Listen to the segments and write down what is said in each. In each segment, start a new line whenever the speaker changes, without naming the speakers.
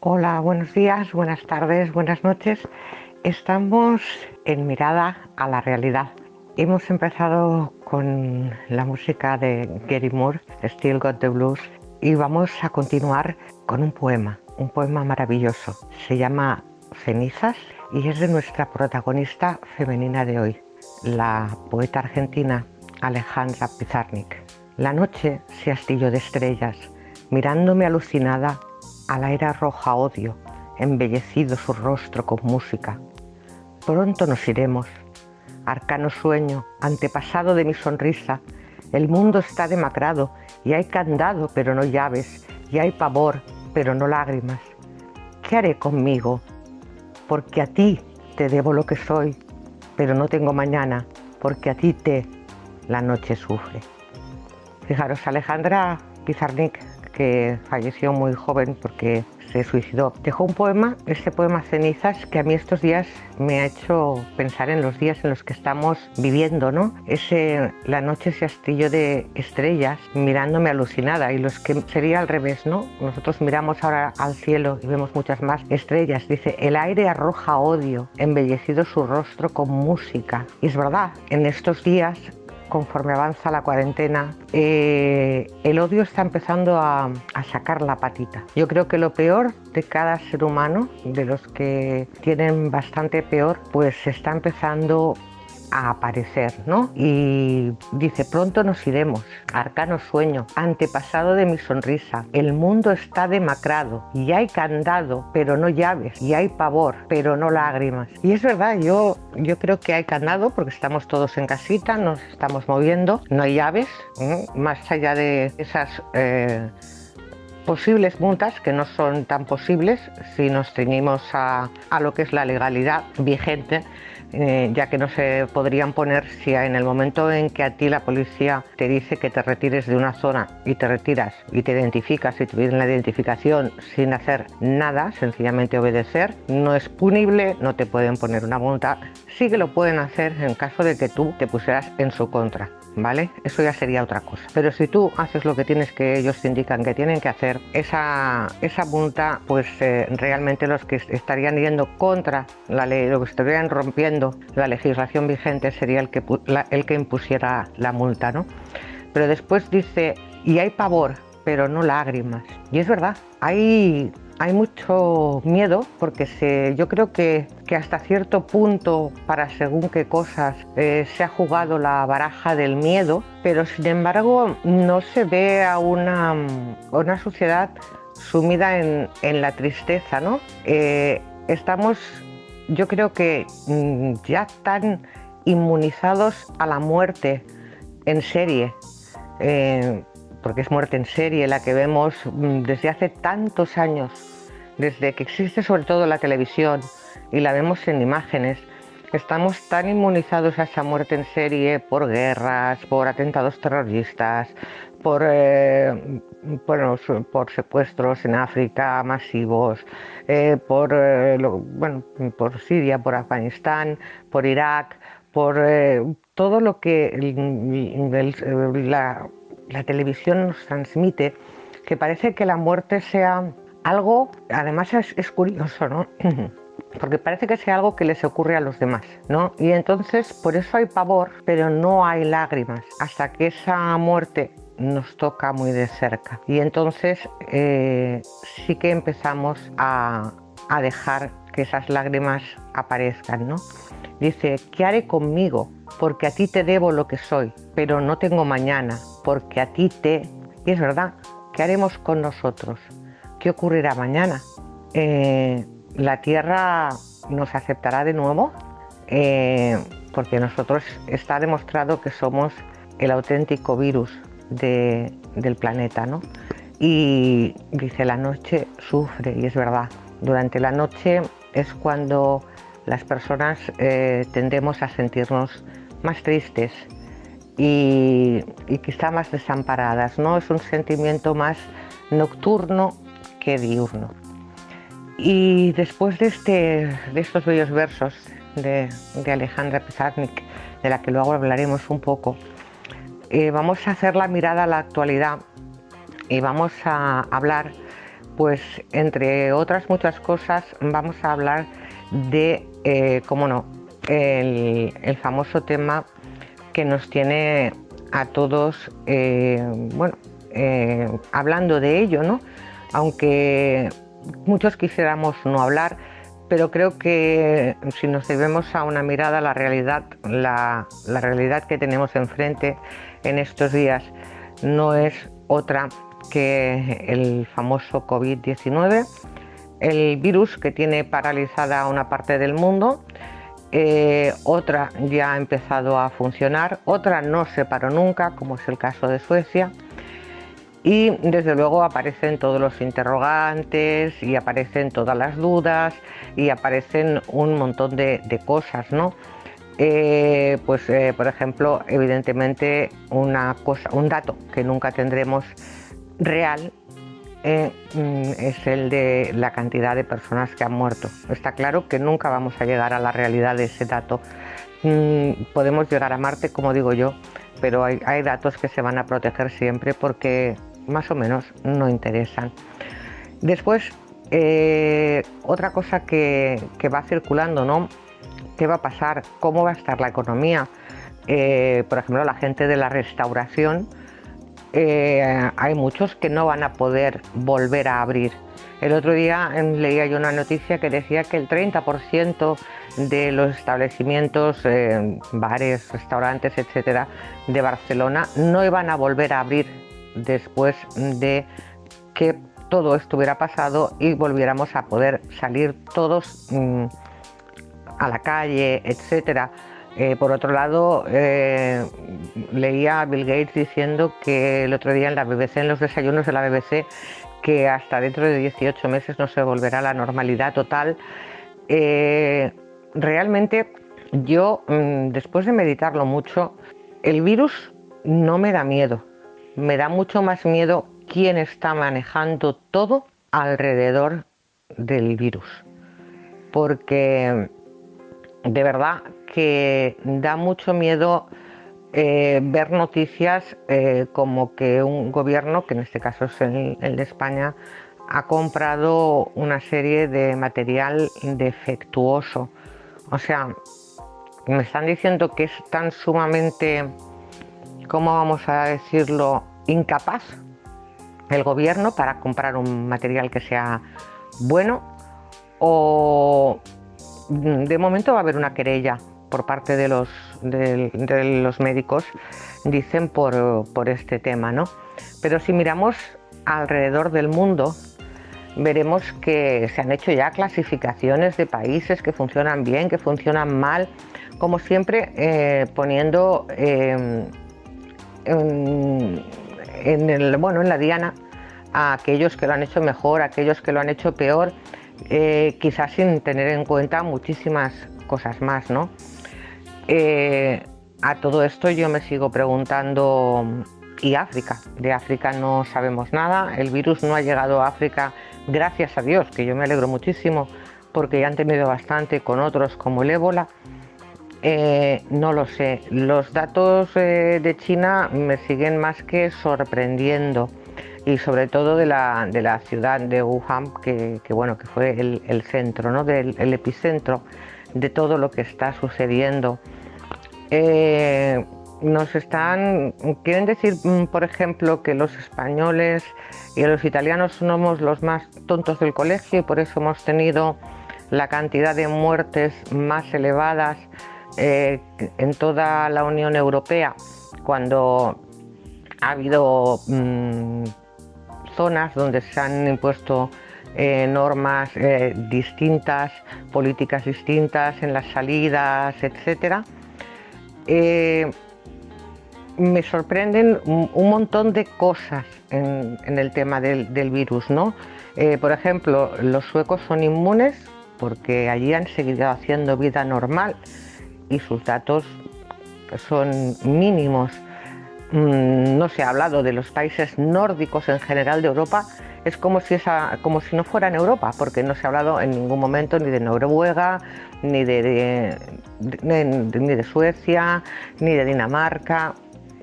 Hola, buenos días, buenas tardes, buenas noches. Estamos en Mirada a la Realidad. Hemos empezado con la música de Gary Moore, Still Got the Blues, y vamos a continuar con un poema, un poema maravilloso. Se llama Cenizas y es de nuestra protagonista femenina de hoy, la poeta argentina Alejandra Pizarnik. La noche se astilló de estrellas, mirándome alucinada a la era roja odio, embellecido su rostro con música. Pronto nos iremos. Arcano sueño, antepasado de mi sonrisa, el mundo está demacrado y hay candado pero no llaves, y hay pavor pero no lágrimas. ¿Qué haré conmigo? Porque a ti te debo lo que soy, pero no tengo mañana, porque a ti te la noche sufre. Fijaros, Alejandra Pizarnik que falleció muy joven porque se suicidó. Dejó un poema, ese poema Cenizas, que a mí estos días me ha hecho pensar en los días en los que estamos viviendo, ¿no? Ese, la noche ese astillo de estrellas mirándome alucinada y los que sería al revés, ¿no? Nosotros miramos ahora al cielo y vemos muchas más estrellas. Dice, el aire arroja odio, embellecido su rostro con música. Y es verdad, en estos días conforme avanza la cuarentena, eh, el odio está empezando a, a, sacar la patita. Yo creo que lo peor de cada ser humano, de los que tienen bastante peor, pues se está empezando a aparecer, ¿no? Y dice, pronto nos iremos, arcano sueño, antepasado de mi sonrisa, el mundo está demacrado y hay candado, pero no llaves, y hay pavor, pero no lágrimas. Y es verdad, yo, yo creo que hay candado porque estamos todos en casita, nos estamos moviendo, no hay llaves, más allá de esas... Eh, posibles multas que no son tan posibles si nos ceñimos a, a, lo que es la legalidad vigente eh, ya que no se podrían poner si en el momento en que a ti la policía te dice que te retires de una zona y te retiras y te identificas y te piden la identificación sin hacer nada, sencillamente obedecer, no es punible, no te pueden poner una multa, sí que lo pueden hacer en caso de que tú te pusieras en su contra. ¿Vale? Eso ya sería otra cosa. Pero si tú haces lo que tienes que ellos te indican que tienen que hacer, esa, esa pues eh, realmente los que estarían yendo contra la ley, lo que estarían rompiendo la legislación vigente sería el que, el que impusiera la multa, ¿no? Pero después dice, y hay pavor, pero no lágrimas. Y es verdad, hay hay mucho miedo porque se, yo creo que, que, hasta cierto punto para según qué cosas eh, se ha jugado la baraja del miedo, pero sin embargo no se ve a una, una sociedad sumida en, en, la tristeza, ¿no? Eh, estamos, yo creo que mm, ya tan inmunizados a la muerte en serie. Eh, porque es muerte en serie la que vemos mm, desde hace tantos años, desde que existe sobre todo la televisión y la vemos en imágenes, estamos tan inmunizados a esa muerte en serie por guerras, por atentados terroristas, por, eh, por secuestros en África masivos, eh, por, eh, bueno, por Siria, por Afganistán, por Irak, por todo lo que la televisión nos transmite, que parece que la muerte sea algo, además es, curioso, ¿no? Porque parece que sea algo que les ocurre a los demás, ¿no? Y entonces por eso hay pavor, pero no hay lágrimas, hasta que esa muerte nos toca muy de cerca. Y entonces eh, sí que empezamos a, a dejar que esas lágrimas aparezcan, ¿no? Dice, ¿qué haré conmigo? Porque a ti te debo lo que soy, pero no tengo mañana, porque a ti te... Y es verdad, ¿qué haremos con nosotros? ¿Qué ocurrirá mañana? Eh, ¿La Tierra nos aceptará de nuevo? Eh, porque nosotros está demostrado que somos el auténtico virus del planeta, ¿no? Y dice, la noche sufre, y es verdad. Durante la noche es cuando las personas eh, tendemos a sentirnos más tristes y, quizá más desamparadas, ¿no? Es un sentimiento más nocturno que diurno. Y después de, este, de estos bellos versos de, Alejandra Pizarnik, de la que luego hablaremos un poco, eh, vamos a hacer la mirada a la actualidad y vamos a hablar pues entre otras muchas cosas vamos a hablar de, eh, cómo no, el, famoso tema que nos tiene a todos, eh, bueno, hablando de ello, ¿no? Aunque muchos quisiéramos no hablar, pero creo que si nos debemos a una mirada la realidad, la, la realidad que tenemos enfrente en estos días no es otra que el famoso COVID-19, el virus que tiene paralizada una parte del mundo, eh, otra ya ha empezado a funcionar, otra no se paró nunca, como es el caso de Suecia, y desde luego aparecen todos los interrogantes y aparecen todas las dudas y aparecen un montón de, cosas, ¿no? Eh, pues eh, por ejemplo, evidentemente una cosa, un dato que nunca tendremos real eh, mm, es el de la cantidad de personas que han muerto. Está claro que nunca vamos a llegar a la realidad de ese dato. Mm, podemos llegar a Marte, como digo yo, pero hay, datos que se van a proteger siempre porque más o menos no interesan. Después, eh, otra cosa que, va circulando, ¿no? ¿Qué va a pasar? ¿Cómo va a estar la economía? Eh, por ejemplo, la gente de la restauración eh, hay muchos que no van a poder volver a abrir. El otro día leía yo una noticia que decía que el 30% de los establecimientos, bares, restaurantes, etcétera, de Barcelona no iban a volver a abrir después de que todo estuviera pasado y volviéramos a poder salir todos mm, a la calle, etcétera. Eh, por otro lado, eh, leía a Bill Gates diciendo que el otro día en la BBC, en los desayunos de la BBC, que hasta dentro de 18 meses no se volverá a la normalidad total. Eh, realmente yo, mm, después de meditarlo mucho, el virus no me da miedo. Me da mucho más miedo quién está manejando todo alrededor del virus. Porque de verdad que da mucho miedo eh, ver noticias eh, como que un gobierno, que en este caso es el, de España, ha comprado una serie de material defectuoso. O sea, me están diciendo que es tan sumamente, ¿cómo vamos a decirlo?, incapaz el gobierno para comprar un material que sea bueno o de momento va a haber una querella por parte de los, de, los médicos, dicen por, por, este tema, ¿no? Pero si miramos alrededor del mundo, veremos que se han hecho ya clasificaciones de países que funcionan bien, que funcionan mal, como siempre eh, poniendo en, el, bueno, en la diana a aquellos que lo han hecho mejor, a aquellos que lo han hecho peor, eh, quizás sin tener en cuenta muchísimas cosas más, ¿no? Eh, a todo esto yo me sigo preguntando, ¿y África? De África no sabemos nada, el virus no ha llegado a África, gracias a Dios, que yo me alegro muchísimo, porque ya han tenido bastante con otros como el ébola. Eh, no lo sé, los datos eh, de China me siguen más que sorprendiendo y sobre todo de la, de la ciudad de Wuhan, que, bueno, que fue el, centro, ¿no? del el epicentro de todo lo que está sucediendo. Eh, nos están, quieren decir, mm, por ejemplo, que los españoles y los italianos somos los más tontos del colegio y por eso hemos tenido la cantidad de muertes más elevadas eh, en toda la Unión Europea, cuando ha habido mm, zonas donde se han impuesto eh, normas distintas, políticas distintas en las salidas, eh, me sorprenden un, montón de cosas en, el tema del, virus, ¿no? Eh, por ejemplo, los suecos son inmunes porque allí han seguido haciendo vida normal y sus datos son mínimos. Mm, no se ha hablado de los países nórdicos en general de Europa, es como si, como si no fuera en Europa, porque no se ha hablado en ningún momento ni de Noruega, ni de, ni de Suecia, ni de Dinamarca.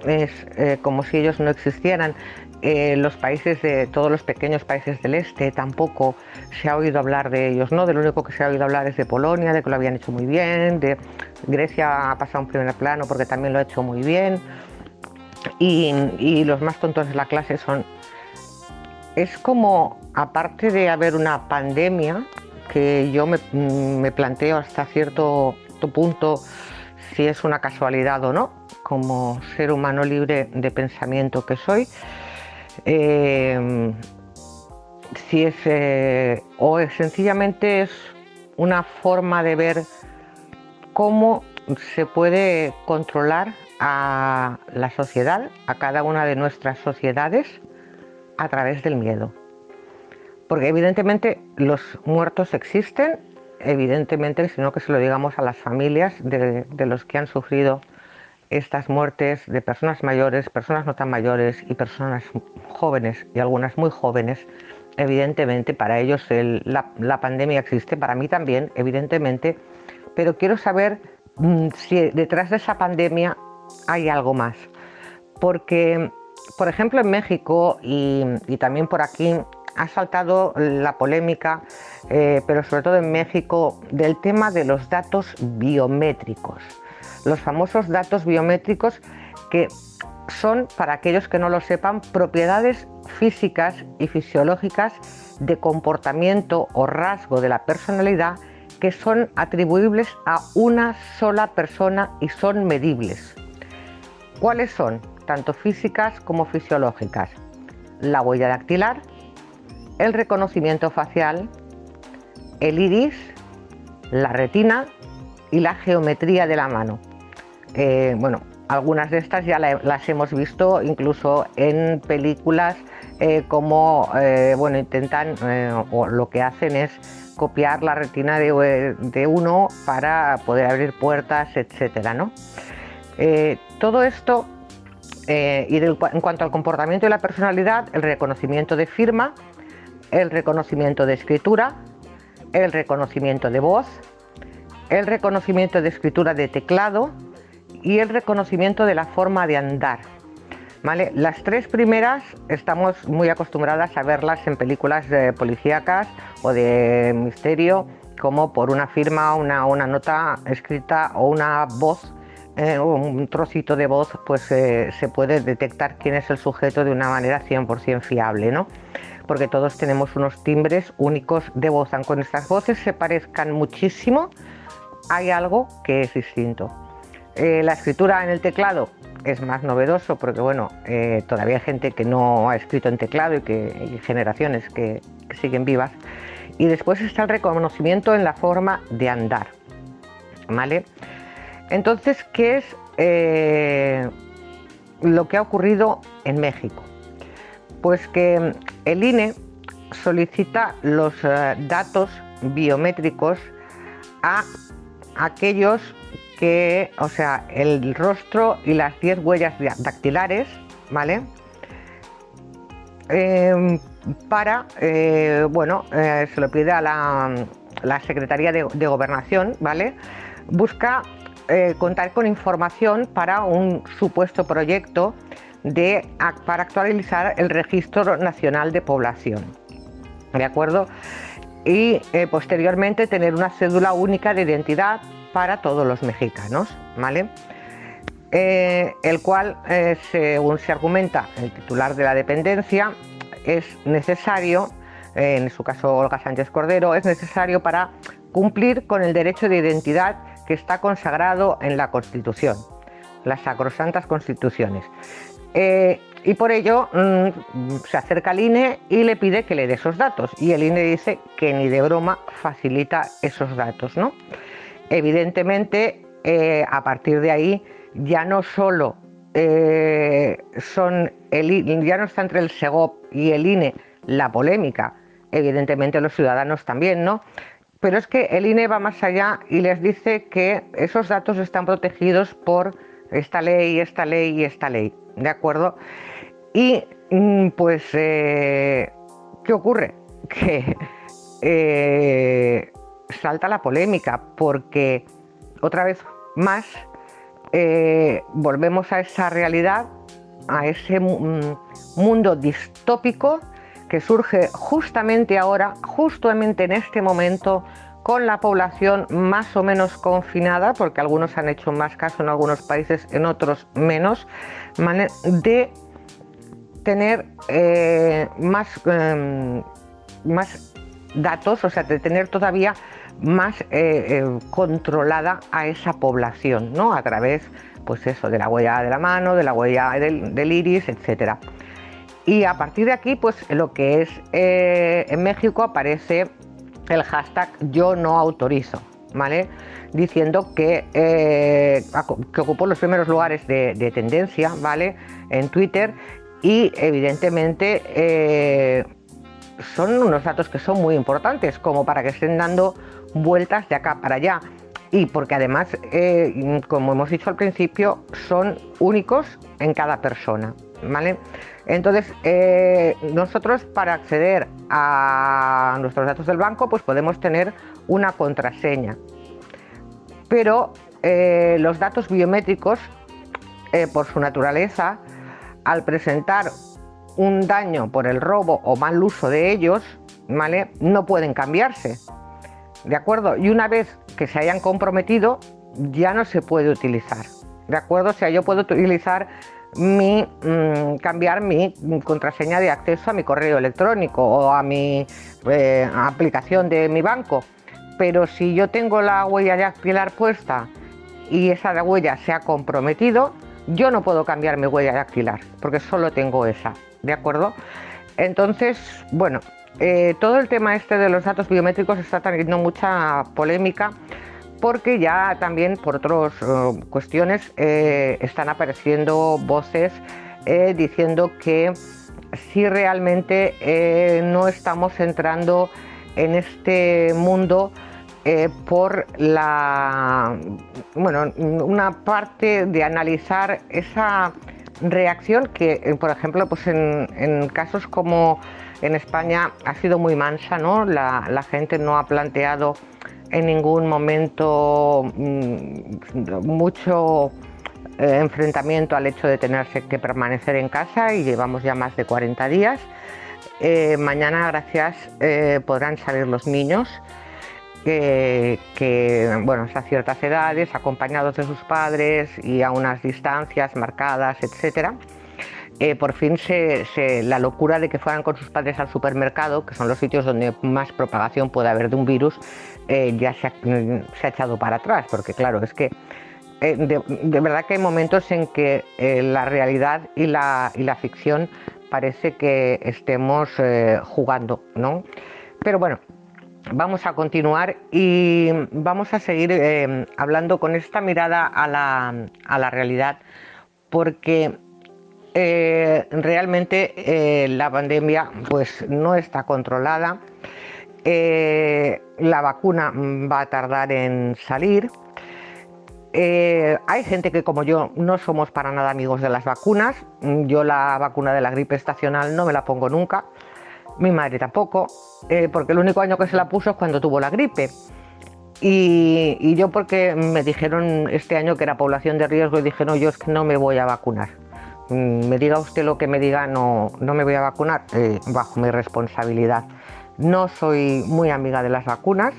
Es eh, como si ellos no existieran. eh, los países de todos los pequeños países del este tampoco se ha oído hablar de ellos, ¿no? De lo único que se ha oído hablar es de Polonia, de que lo habían hecho muy bien, de Grecia ha pasado un primer plano porque también lo ha hecho muy bien. Y, los más tontos de la clase son. Es como, aparte de haber una pandemia, que yo me, me planteo hasta cierto punto si es una casualidad o no, como ser humano libre de pensamiento que soy, eh, si es eh, o sencillamente es una forma de ver cómo se puede controlar a la sociedad, a cada una de nuestras sociedades, a través del miedo. Porque evidentemente los muertos existen, evidentemente, sino que se lo digamos a las familias de, los que han sufrido estas muertes de personas mayores, personas no tan mayores y personas jóvenes y algunas muy jóvenes, evidentemente para ellos la, pandemia existe, para mí también, evidentemente, pero quiero saber mm, si detrás de esa pandemia hay algo más. Porque, por ejemplo, en México y, también por aquí ha saltado la polémica, eh, pero sobre todo en México, del tema de los datos biométricos los famosos datos biométricos que son, para aquellos que no lo sepan, propiedades físicas y fisiológicas de comportamiento o rasgo de la personalidad que son atribuibles a una sola persona y son medibles. ¿Cuáles son? Tanto físicas como fisiológicas. La huella dactilar, el reconocimiento facial, el iris, la retina y la geometría de la mano. Eh, bueno, algunas de estas ya las hemos visto incluso en películas eh, como, eh, bueno, intentan o lo que hacen es copiar la retina de, uno para poder abrir puertas, etcétera, ¿no? todo esto, y en cuanto al comportamiento y la personalidad, el reconocimiento de firma, el reconocimiento de escritura, el reconocimiento de voz, el reconocimiento de escritura de teclado, y el reconocimiento de la forma de andar. Las tres primeras estamos muy acostumbradas a verlas en películas policíacas o de misterio, como por una firma, una, una nota escrita o una voz, eh, un trocito de voz, pues eh, se puede detectar quién es el sujeto de una manera 100% fiable, ¿no? Porque todos tenemos unos timbres únicos de voz, aunque nuestras voces se parezcan muchísimo, hay algo que es distinto. Eh, la escritura en el teclado es más novedoso porque bueno, eh, todavía hay gente que no ha escrito en teclado y que hay generaciones que, siguen vivas. Y después está el reconocimiento en la forma de andar. ¿Vale? Entonces, ¿qué es eh, lo que ha ocurrido en México? Pues que el INE solicita los datos biométricos a aquellos que, o sea, el rostro y las 10 huellas dactilares, ¿vale? Em, para, eh, bueno, eh, se lo pide a la, Secretaría de, Gobernación, ¿vale? Busca eh, contar con información para un supuesto proyecto de, para actualizar el Registro Nacional de Población, ¿de acuerdo? Y posteriormente tener una cédula única de identidad para todos los mexicanos, ¿vale? Eh, el cual, eh, según se argumenta el titular de la dependencia, es necesario, en su caso Olga Sánchez Cordero, es necesario para cumplir con el derecho de identidad que está consagrado en la Constitución, las sacrosantas constituciones. Eh, y por ello mm, se acerca al INE y le pide que le dé esos datos. Y el INE dice que ni de broma facilita esos datos, ¿no? Evidentemente, eh, a partir de ahí, ya no solo eh, son el, ya no está entre el SEGOP y el INE la polémica, evidentemente los ciudadanos también, ¿no? Pero es que el INE va más allá y les dice que esos datos están protegidos por esta ley, esta ley y esta ley, ¿de acuerdo? Y mm, pues, eh, ¿qué ocurre? Que salta la polémica porque otra vez más eh, volvemos a esa realidad a ese mm, mundo distópico que surge justamente ahora, justamente en este momento, con la población más o menos confinada, porque algunos han hecho más caso en algunos países, en otros menos, de tener eh, más, em, más datos, o sea, de tener todavía más eh, eh, controlada a esa población, ¿no? A través, pues eso, de la huella de la mano, de la huella del, iris, etcétera. Y a partir de aquí, pues lo que es en México aparece el hashtag yo no autorizo, ¿vale? Diciendo que, eh, ocupó los primeros lugares de, tendencia, ¿vale? En Twitter y evidentemente eh, son unos datos que son muy importantes como para que estén dando vueltas de acá para allá y porque además, eh, como hemos dicho al principio, son únicos en cada persona, ¿vale? Entonces, eh, nosotros para acceder a nuestros datos del banco, pues podemos tener una contraseña. Pero eh, los datos biométricos, por su naturaleza, al presentar un daño por el robo o mal uso de ellos, ¿vale? no pueden cambiarse. ¿De acuerdo? Y una vez que se hayan comprometido, ya no se puede utilizar. ¿De acuerdo? O sea, yo puedo utilizar mi, mm, cambiar mi contraseña de acceso a mi correo electrónico o a mi eh, aplicación de mi banco. Pero si yo tengo la huella dactilar puesta y esa huella se ha comprometido, yo no puedo cambiar mi huella dactilar porque solo tengo esa, ¿de acuerdo? Entonces, bueno, eh, todo el tema este de los datos biométricos está teniendo mucha polémica porque ya también por otras eh, cuestiones eh, están apareciendo voces diciendo que si realmente no estamos entrando en este mundo por la bueno una parte de analizar esa reacción que por ejemplo pues en, casos como en España ha sido muy mansa no la gente no ha planteado en ningún momento mm, mucho eh, enfrentamiento al hecho de tenerse que permanecer en casa y llevamos ya más de 40 días. Eh, mañana, gracias, eh, podrán salir los niños que, bueno, a ciertas edades, acompañados de sus padres y a unas distancias marcadas, etcétera. por fin la locura de que fueran con sus padres al supermercado, que son los sitios donde más propagación puede haber de un virus, eh, ya se ha, echado para atrás, porque claro, es que eh, de, verdad que hay momentos en que eh, la realidad y la, ficción parece que estemos jugando, ¿no? Pero bueno, vamos a continuar y vamos a seguir hablando con esta mirada a la, a la realidad, porque realmente la pandemia pues no está controlada eh, la vacuna va a tardar en salir. Eh, hay gente que como yo no somos para nada amigos de las vacunas. Yo la vacuna de la gripe estacional no me la pongo nunca. Mi madre tampoco, eh, porque el único año que se la puso es cuando tuvo la gripe. Y, yo porque me dijeron este año que era población de riesgo y dije, no, yo es que no me voy a vacunar. Mm, me diga usted lo que me diga, no, no me voy a vacunar bajo mi responsabilidad. No soy muy amiga de las vacunas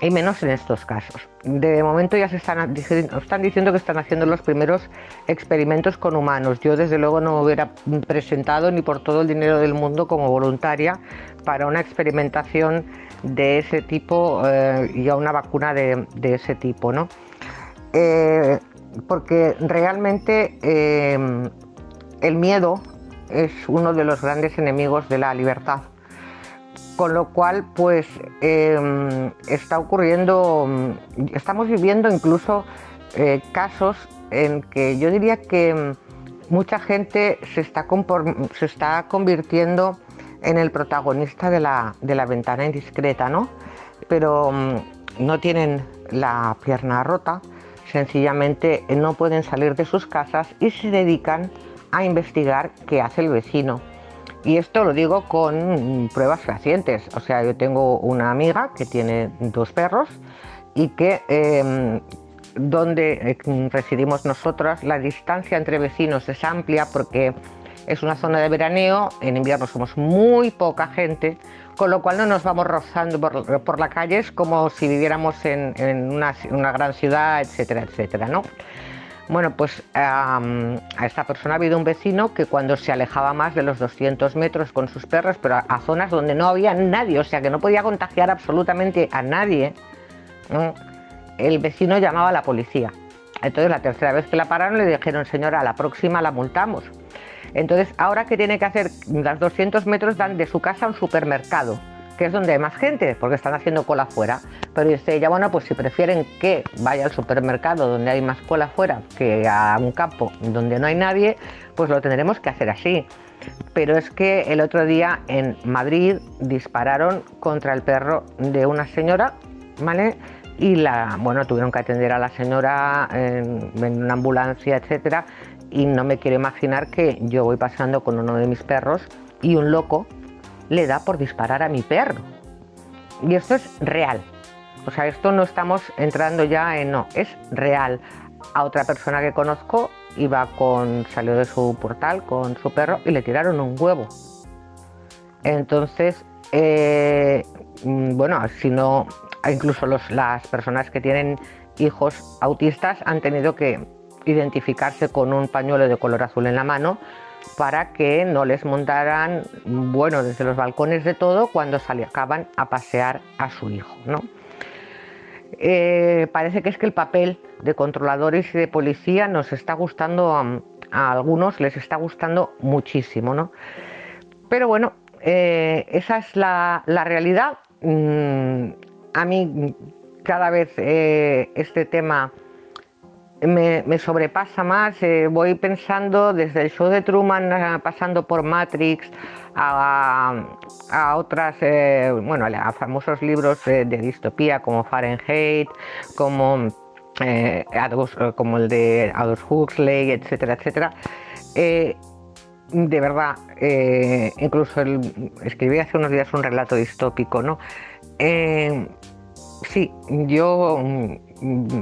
y menos en estos casos. De momento ya se están, están diciendo que están haciendo los primeros experimentos con humanos. Yo desde luego no me hubiera presentado ni por todo el dinero del mundo como voluntaria para una experimentación de ese tipo eh, y a una vacuna de, ese tipo, ¿no? Eh, porque realmente eh, el miedo es uno de los grandes enemigos de la libertad con lo cual pues em, está ocurriendo, mm, estamos viviendo incluso eh, casos en que yo diría que mm, mucha gente se está, se está convirtiendo en el protagonista de la, de la ventana indiscreta, ¿no? Pero mm, no tienen la pierna rota, sencillamente no pueden salir de sus casas y se dedican a investigar qué hace el vecino y esto lo digo con pruebas fehacientes. O sea, yo tengo una amiga que tiene dos perros y que em, donde eh, residimos nosotras, la distancia entre vecinos es amplia porque es una zona de veraneo, en invierno somos muy poca gente, con lo cual no nos vamos rozando por, las calles como si viviéramos en, una, gran ciudad, etcétera, etcétera, ¿no? Bueno, pues a esta persona ha habido un vecino que cuando se alejaba más de los 200 metros con sus perros, pero a, zonas donde no había nadie, o sea que no podía contagiar absolutamente a nadie, el vecino llamaba a la policía. Entonces la tercera vez que la pararon le dijeron, señora, a la próxima la multamos. Entonces, ahora que tiene que hacer, las 200 metros dan de su casa a un supermercado, que es donde hay más gente, porque están haciendo cola fuera. Pero dice ella, bueno, pues si prefieren que vaya al supermercado donde hay más cola fuera que a un campo donde no hay nadie, pues lo tendremos que hacer así. Pero es que el otro día en Madrid dispararon contra el perro de una señora, ¿vale? Y la, bueno, tuvieron que atender a la señora en, en una ambulancia, etcétera y no me quiero imaginar que yo voy pasando con uno de mis perros y un loco le da por disparar a mi perro. Y esto es real. O sea, esto no estamos entrando ya en no, es real. A otra persona que conozco iba con, salió de su portal con su perro y le tiraron un huevo. Entonces, eh, mm, bueno, si no, incluso las personas que tienen hijos autistas han tenido que identificarse con un pañuelo de color azul en la mano para que no les montaran, bueno, desde los balcones de todo cuando acaban a pasear a su hijo. ¿no? Eh, parece que es que el papel de controladores y de policía nos está gustando, a, algunos les está gustando muchísimo. ¿no? Pero bueno, eh, esa es la, realidad. Mm, a mí cada vez eh, este tema me, sobrepasa más. Eh, voy pensando desde el show de Truman, pasando por Matrix, a, otras, eh, bueno, a famosos libros de distopía como Fahrenheit, como, eh, como el de Aldous Huxley, etcétera, etcétera. de verdad, incluso escribí hace unos días un relato distópico, ¿no? sí, yo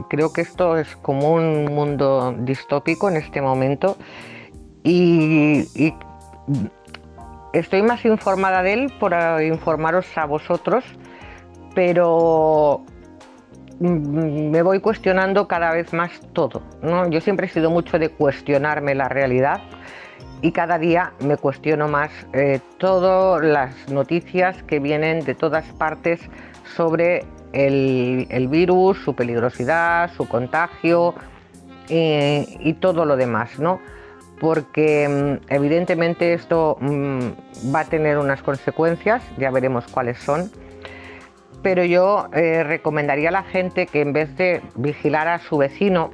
creo que esto es como un mundo distópico en este momento y, estoy más informada de él por eh, informaros a vosotros, pero mm, me voy cuestionando cada vez más todo. Yo siempre he sido mucho de cuestionarme la realidad y cada día me cuestiono más eh, todas las noticias que vienen de todas partes sobre el, virus, su peligrosidad, su contagio y todo lo demás, ¿no? Porque mm, evidentemente esto mm, va a tener unas consecuencias, ya veremos cuáles son, pero yo eh, recomendaría a la gente que en vez de vigilar a su vecino,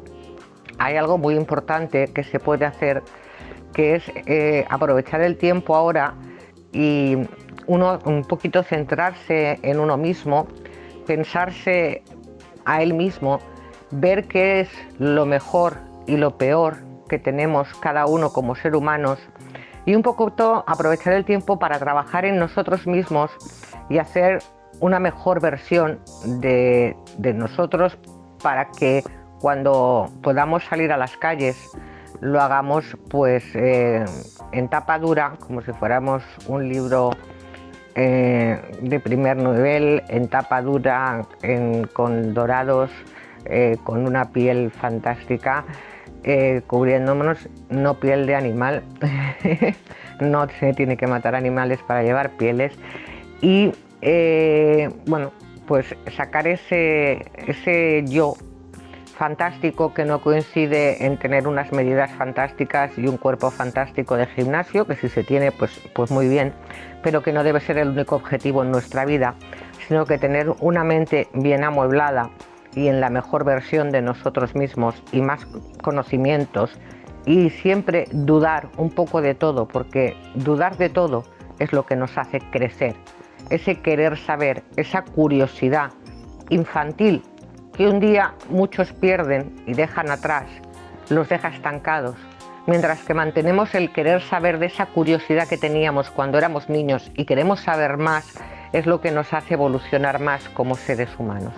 hay algo muy importante que se puede hacer, que es eh, aprovechar el tiempo ahora y uno un poquito centrarse en uno mismo pensarse a él mismo, ver qué es lo mejor y lo peor que tenemos cada uno como ser humanos y un poco aprovechar el tiempo para trabajar en nosotros mismos y hacer una mejor versión de, nosotros para que cuando podamos salir a las calles lo hagamos pues eh, en tapa dura como si fuéramos un libro eh, de primer nivel, en tapa dura, con dorados, eh, con una piel fantástica, eh, cubriéndonos, no piel de animal, no se tiene que matar animales para llevar pieles. Y bueno, pues sacar ese, ese yo fantástico que no coincide en tener unas medidas fantásticas y un cuerpo fantástico de gimnasio, que si se tiene, pues, pues muy bien, pero que no debe ser el único objetivo en nuestra vida, sino que tener una mente bien amueblada y en la mejor versión de nosotros mismos y más conocimientos y siempre dudar un poco de todo, porque dudar de todo es lo que nos hace crecer, ese querer saber, esa curiosidad infantil que un día muchos pierden y dejan atrás, los deja estancados, mientras que mantenemos el querer saber de esa curiosidad que teníamos cuando éramos niños y queremos saber más, es lo que nos hace evolucionar más como seres humanos.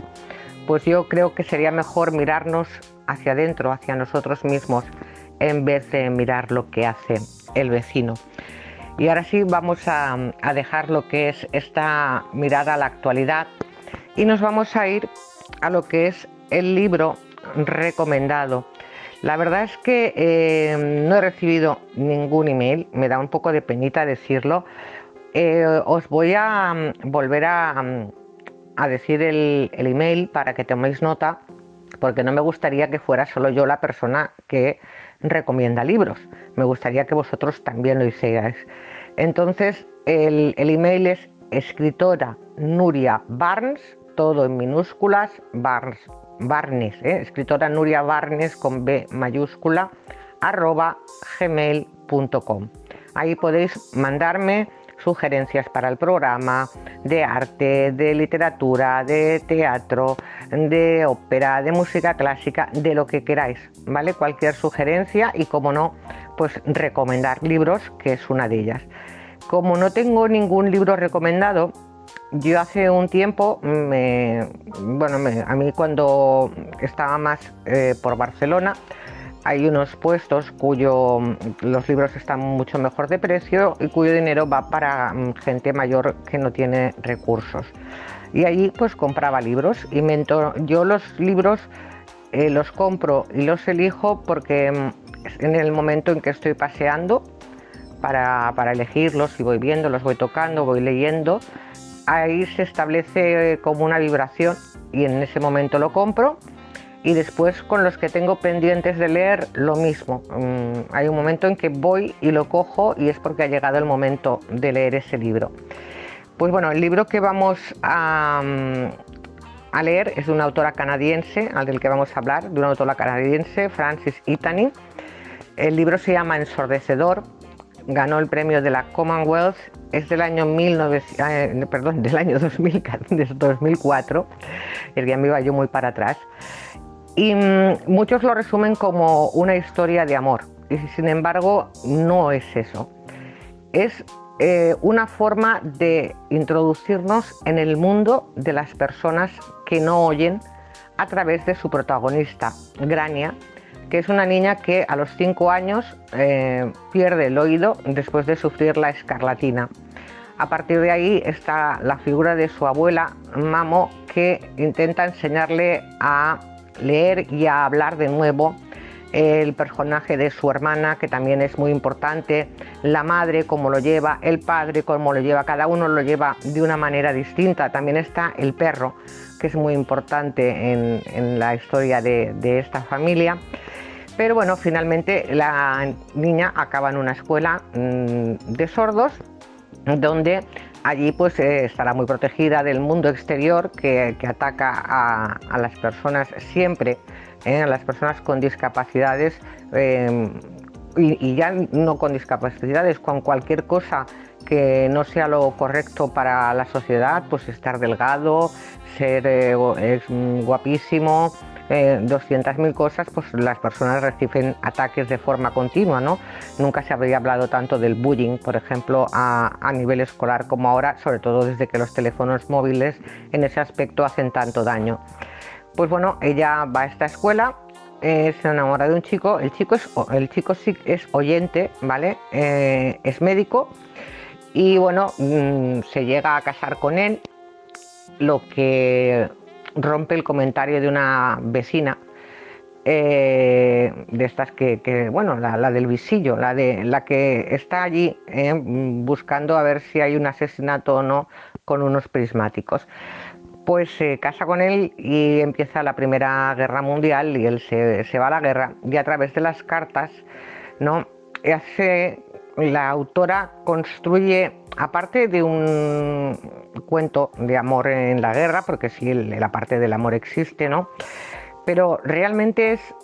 pues yo creo que sería mejor mirarnos hacia adentro, hacia nosotros mismos, en vez de mirar lo que hace el vecino. Y ahora sí vamos a, dejar lo que es esta mirada a la actualidad y nos vamos a ir a lo que es el libro recomendado. La verdad es que eh, no he recibido ningún email, me da un poco de penita decirlo. Eh, os voy a mm, volver a, a decir el, el, email para que toméis nota, porque no me gustaría que fuera solo yo la persona que recomienda libros. Me gustaría que vosotros también lo hicierais. Entonces, el, email es escritora Nuria Barnes, todo en minúsculas, Barnes, Barnes, ¿eh? escritora Nuria Barnes con B mayúscula, arroba gmail.com. Ahí podéis mandarme sugerencias para el programa de arte, de literatura, de teatro, de ópera, de música clásica, de lo que queráis, ¿vale? Cualquier sugerencia y como no, pues recomendar libros, que es una de ellas. Como no tengo ningún libro recomendado, yo hace un tiempo, bueno, a mí cuando estaba más eh, por Barcelona, hay unos puestos cuyo los libros están mucho mejor de precio y cuyo dinero va para mm, gente mayor que no tiene recursos. Y allí pues compraba libros y yo los libros eh, los compro y los elijo porque mm, en el momento en que estoy paseando para, para elegirlos y voy viendo, los voy tocando, voy leyendo, ahí se establece eh, como una vibración y en ese momento lo compro y después con los que tengo pendientes de leer lo mismo. Mm, hay un momento en que voy y lo cojo y es porque ha llegado el momento de leer ese libro. Pues bueno, el libro que vamos a, mm, leer es de una autora canadiense, del que vamos a hablar, de una autora canadiense, Francis Itaní. El libro se llama Ensordecedor, ganó el premio de la Commonwealth, es del año, 1900, eh, perdón, del año 2000, 2004, el día me iba yo muy para atrás y mm, muchos lo resumen como una historia de amor. Y sin embargo, no es eso. Es eh, una forma de introducirnos en el mundo de las personas que no oyen a través de su protagonista, Grania, que es una niña que a los 5 años eh, pierde el oído después de sufrir la escarlatina. A partir de ahí está la figura de su abuela, Mamo, que intenta enseñarle a leer y a hablar de nuevo el personaje de su hermana, que también es muy importante, la madre, cómo lo lleva, el padre, cómo lo lleva, cada uno lo lleva de una manera distinta. También está el perro, que es muy importante en, la historia de, esta familia. Pero bueno, finalmente la niña acaba en una escuela mm, de sordos, donde allí pues eh, estará muy protegida del mundo exterior que, ataca a, las personas siempre, eh, a las personas con discapacidades em, y, ya no con discapacidades, con cualquier cosa que no sea lo correcto para la sociedad, pues estar delgado, ser eh, guapísimo, 200.000 cosas, pues las personas reciben ataques de forma continua, ¿no? Nunca se habría hablado tanto del bullying, por ejemplo, a, nivel escolar como ahora, sobre todo desde que los teléfonos móviles en ese aspecto hacen tanto daño. Pues bueno, ella va a esta escuela, se enamora de un chico, el chico, es, el chico sí es oyente, ¿vale? Eh, es médico y bueno, mm, se llega a casar con él, lo que rompe el comentario de una vecina eh, de estas que, bueno, la, del visillo, la, de, la que está allí eh, buscando a ver si hay un asesinato o no con unos prismáticos. Pues se casa con él y empieza la Primera Guerra Mundial y él se, se va a la guerra y a través de las cartas, ¿no? Hace la autora construye, aparte de un cuento de amor en la guerra, porque sí, la parte del amor existe, ¿no? Pero realmente es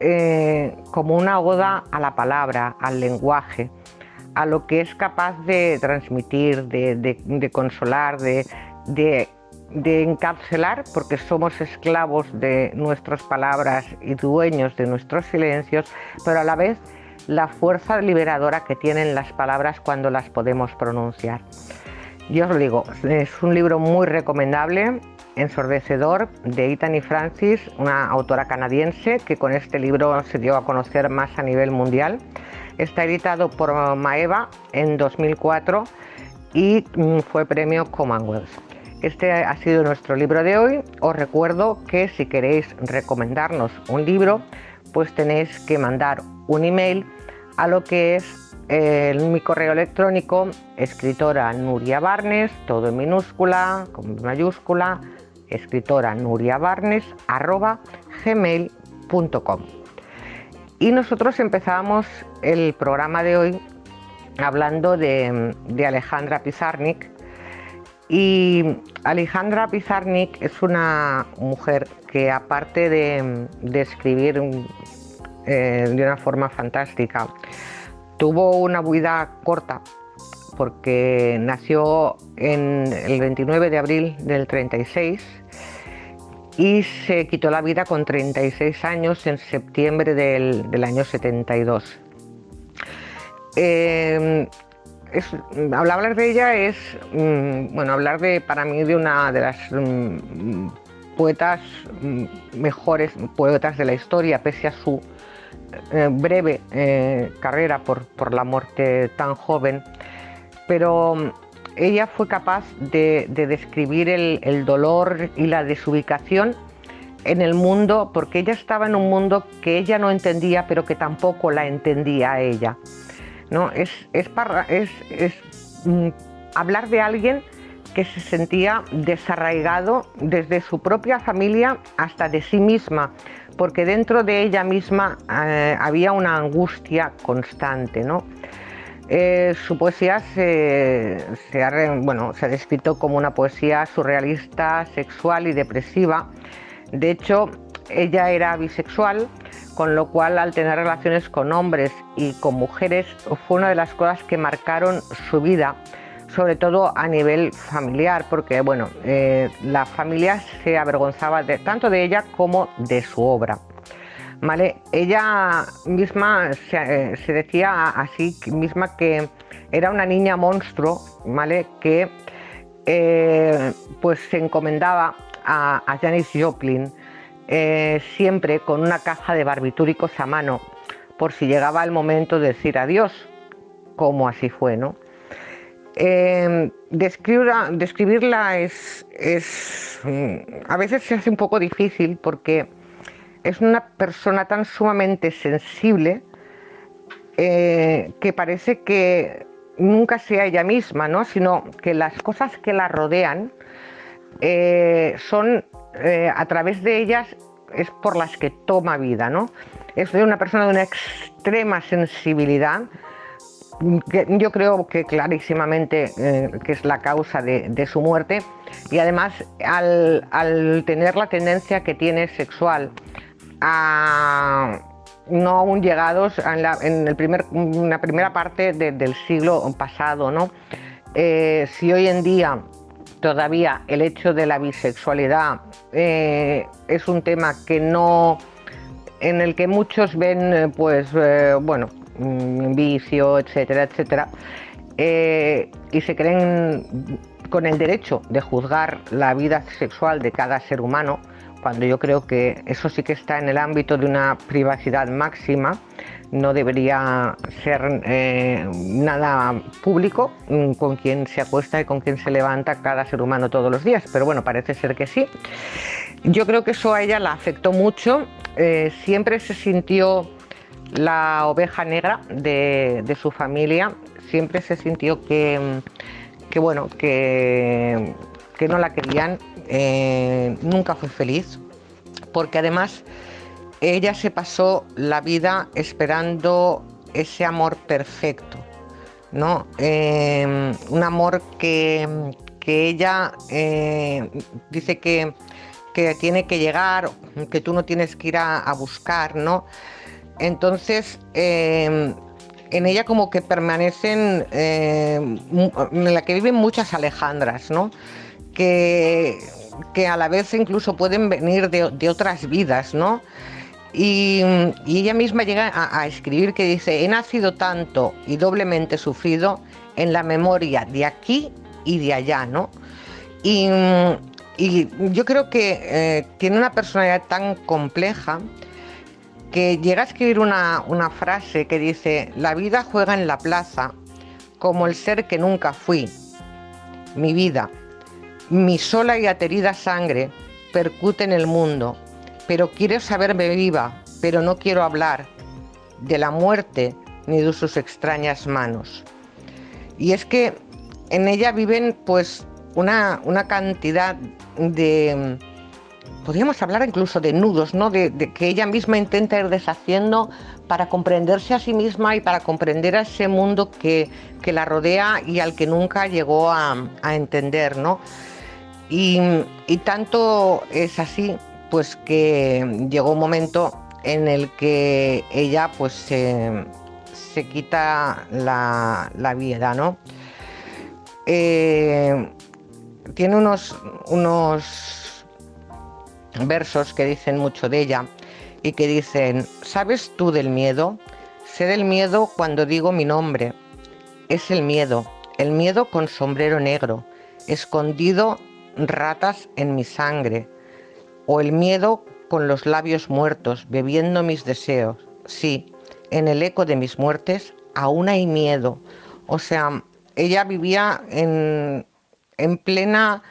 eh, como una oda a la palabra, al lenguaje, a lo que es capaz de transmitir, de, consolar, de, de encarcelar, porque somos esclavos de nuestras palabras y dueños de nuestros silencios, pero a la vez la fuerza liberadora que tienen las palabras cuando las podemos pronunciar. Yo os digo, es un libro muy recomendable, ensordecedor de Italy Francis, una autora canadiense que con este libro se dio a conocer más a nivel mundial. Está editado por Maeva en 2004 y mm, fue premio Commonwealth. Este ha sido nuestro libro de hoy. Os recuerdo que si queréis recomendarnos un libro, pues tenéis que mandar un email a lo que es eh, mi correo electrónico escritora Nuria Barnes, todo en minúscula, con mayúscula, escritora Nuria Barnes, arroba gmail.com. Y nosotros empezábamos el programa de hoy hablando de, Alejandra Pizarnik. Y Alejandra Pizarnik es una mujer que aparte de, escribir eh, de una forma fantástica, tuvo una vida corta porque nació el 29 de abril del 36 y se quitó la vida con 36 años en septiembre del, año 72. Eh, hablar de ella es, mm, bueno, hablar de, para mí, de una de las mm, poetas mm, mejores poetas de la historia, pese a su eh, breve eh, carrera por, por, la muerte tan joven, pero ella fue capaz de, describir el, dolor y la desubicación en el mundo, porque ella estaba en un mundo que ella no entendía, pero que tampoco la entendía a ella. ¿no? Es, es, es, mm, hablar de alguien que se sentía desarraigado desde su propia familia hasta de sí misma, porque dentro de ella misma eh, había una angustia constante. ¿no? Eh, su poesía se, ha, bueno, se ha descrito como una poesía surrealista, sexual y depresiva. De hecho, ella era bisexual, con lo cual al tener relaciones con hombres y con mujeres fue una de las cosas que marcaron su vida, sobre todo a nivel familiar, porque bueno, eh, la familia se avergonzaba tanto de ella como de su obra. Ella misma se, eh, decía así misma que era una niña monstruo, ¿vale? Que eh, pues se encomendaba a, Janis Joplin siempre con una caja de barbitúricos a mano por si llegaba el momento de decir adiós, como así fue, ¿no? Describirla, es, mm, a veces se hace un poco difícil porque es una persona tan sumamente sensible eh, que parece que nunca sea ella misma, ¿no? sino que las cosas que la rodean eh, son eh, a través de ellas es por las que toma vida, ¿no? Es una persona de una extrema sensibilidad, yo creo que clarísimamente que es la causa de, su muerte, y además al, tener la tendencia que tiene sexual no aún llegados en la, el primer, primera parte del siglo pasado. ¿no? Eh, si hoy en día todavía el hecho de la bisexualidad eh, es un tema que no en el que muchos ven eh, pues bueno mm, vicio etcétera etcétera y se creen con el derecho de juzgar la vida sexual de cada ser humano cuando yo creo que eso sí que está en el ámbito de una privacidad máxima, no debería ser eh, nada público mm, con quien se acuesta y con quien se levanta cada ser humano todos los días, pero bueno, parece ser que sí. Yo creo que eso a ella la afectó mucho, eh, siempre se sintió la oveja negra de, su familia, siempre se sintió que, que bueno, que, que no la querían eh, nunca fue feliz, porque además ella se pasó la vida esperando ese amor perfecto, ¿no? Eh, un amor que, ella eh, dice que, tiene que llegar, que tú no tienes que ir a, buscar, ¿no? Entonces, en ella como que permanecen, en la que viven muchas Alejandras, ¿no? Que que a la vez incluso pueden venir de, otras vidas, ¿no? Y, ella misma llega a, escribir que dice, he nacido tanto y doblemente sufrido en la memoria de aquí y de allá, ¿no? Y, y yo creo que eh, tiene una personalidad tan compleja que llega a escribir una, una frase que dice, la vida juega en la plaza como el ser que nunca fui, mi vida, mi sola y aterida sangre percute en el mundo, pero quiero saberme viva, pero no quiero hablar de la muerte ni de sus extrañas manos. Y es que en ella viven pues una, una cantidad de, podríamos hablar incluso de nudos, ¿no? De, que ella misma intenta ir deshaciendo para comprenderse a sí misma y para comprender a ese mundo que, la rodea y al que nunca llegó a, entender, ¿no? Y, tanto es así, pues que llegó un momento en el que ella pues se, quita la, vida, ¿no? Eh, tiene unos, unos versos que dicen mucho de ella y que dicen, ¿sabes tú del miedo? Sé del miedo cuando digo mi nombre. Es el miedo, el miedo con sombrero negro, escondido ratas en mi sangre, o el miedo con los labios muertos, bebiendo mis deseos. Sí, en el eco de mis muertes aún hay miedo. O sea, ella vivía en, en plena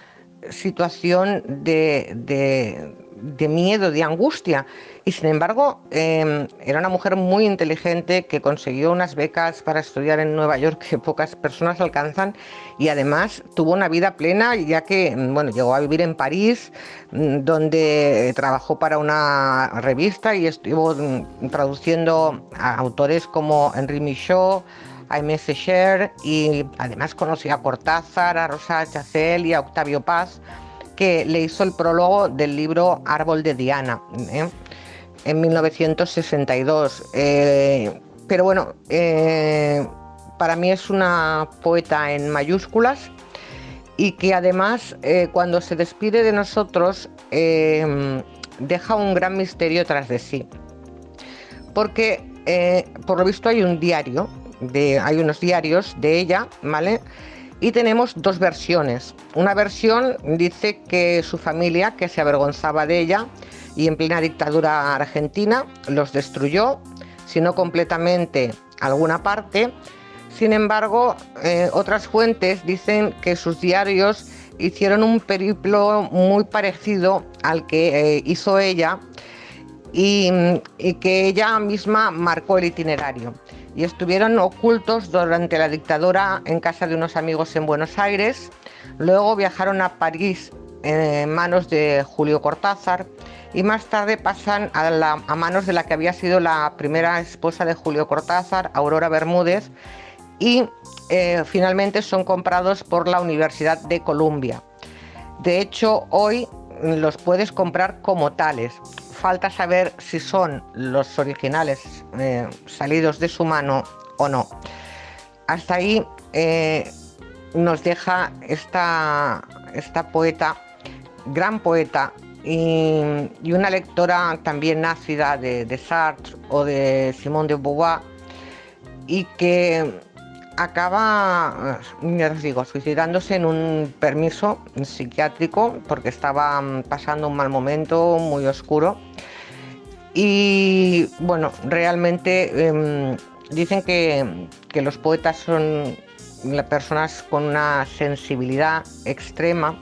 situación de, de, miedo, de angustia. Y sin embargo, em, era una mujer muy inteligente que consiguió unas becas para estudiar en Nueva York que pocas personas alcanzan y además tuvo una vida plena ya que, bueno, llegó a vivir en París, mm, donde trabajó para una revista y estuvo mm, traduciendo a autores como Henri Michaud, Aimé Secher y además conocí a Cortázar, a Rosa Chacel y a Octavio Paz, que le hizo el prólogo del libro Árbol de Diana ¿eh? en 1962. Eh, pero bueno, eh, para mí es una poeta en mayúsculas y que además cuando se despide de nosotros deja un gran misterio tras de sí. Porque por lo visto hay un diario hay unos diarios de ella, ¿vale? Y tenemos dos versiones. Una versión dice que su familia, que se avergonzaba de ella y en plena dictadura argentina, los destruyó, si no completamente alguna parte. Sin embargo, eh, otras fuentes dicen que sus diarios hicieron un periplo muy parecido al que eh, hizo ella y que ella misma marcó el itinerario y estuvieron ocultos durante la dictadura en casa de unos amigos en Buenos Aires. Luego viajaron a París en manos de Julio Cortázar y más tarde pasan a, manos de la que había sido la primera esposa de Julio Cortázar, Aurora Bermúdez, y eh, finalmente son comprados por la Universidad de Columbia. De hecho, hoy los puedes comprar como tales falta saber si son los originales eh, salidos de su mano o no. Hasta ahí eh, nos deja esta, esta poeta, gran poeta y, una lectora también nacida de, Sartre o de Simone de Beauvoir y que acaba, ya os digo, suicidándose en un permiso psiquiátrico porque estaba mm, pasando un mal momento muy oscuro. Y bueno, realmente em, dicen que, los poetas son personas con una sensibilidad extrema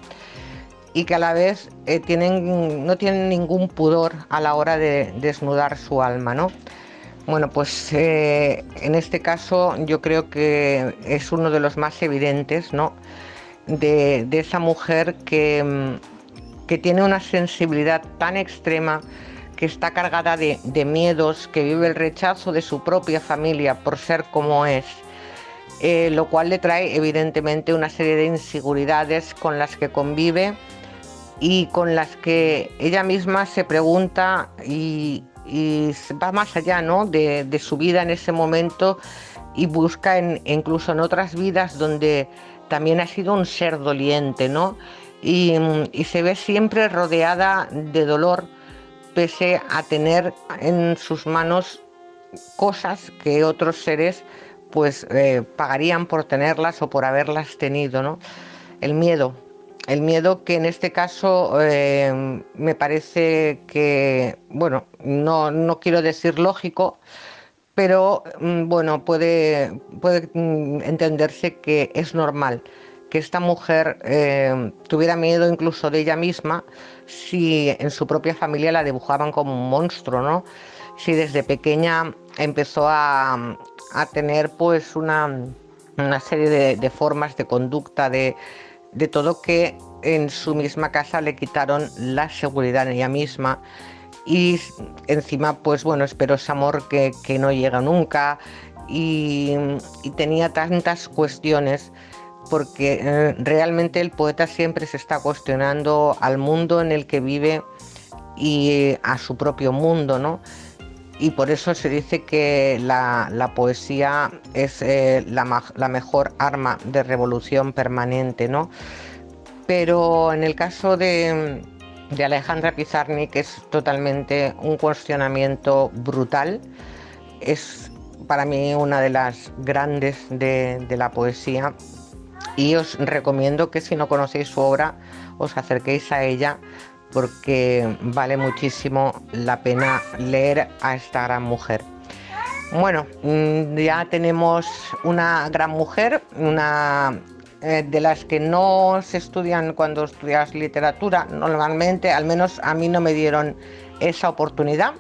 y que a la vez eh, tienen, no tienen ningún pudor a la hora de desnudar su alma, ¿no? Bueno, pues eh, en este caso yo creo que es uno de los más evidentes, ¿no? De, esa mujer que, que, tiene una sensibilidad tan extrema, que está cargada de, miedos, que vive el rechazo de su propia familia por ser como es, eh, lo cual le trae evidentemente una serie de inseguridades con las que convive y con las que ella misma se pregunta y, y va más allá ¿no? de, su vida en ese momento y busca incluso en otras vidas donde también ha sido un ser doliente, ¿no? Y, se ve siempre rodeada de dolor, pese a tener en sus manos cosas que otros seres pues eh, pagarían por tenerlas o por haberlas tenido, ¿no? El miedo, el miedo que en este caso eh, me parece que, bueno, no, no quiero decir lógico, pero mm, bueno, puede, puede mm, entenderse que es normal que esta mujer eh, tuviera miedo incluso de ella misma si en su propia familia la dibujaban como un monstruo, ¿no? Si desde pequeña empezó a, tener pues una, serie de, formas de conducta, de, todo que en su misma casa le quitaron la seguridad en ella misma y encima pues bueno espero ese amor que, no llega nunca y tenía tantas cuestiones porque eh, realmente el poeta siempre se está cuestionando al mundo en el que vive y a su propio mundo, ¿no? Y por eso se dice que la, poesía es eh, la, mejor arma de revolución permanente, ¿no? Pero en el caso de, Alejandra Pizarnik es totalmente un cuestionamiento brutal. Es para mí una de las grandes de la poesía y os recomiendo que si no conocéis su obra os acerquéis a ella porque vale muchísimo la pena leer a esta gran mujer. Bueno, mm, ya tenemos una gran mujer, una eh, de las que no se estudian cuando estudias literatura, normalmente, al menos a mí no me dieron esa oportunidad.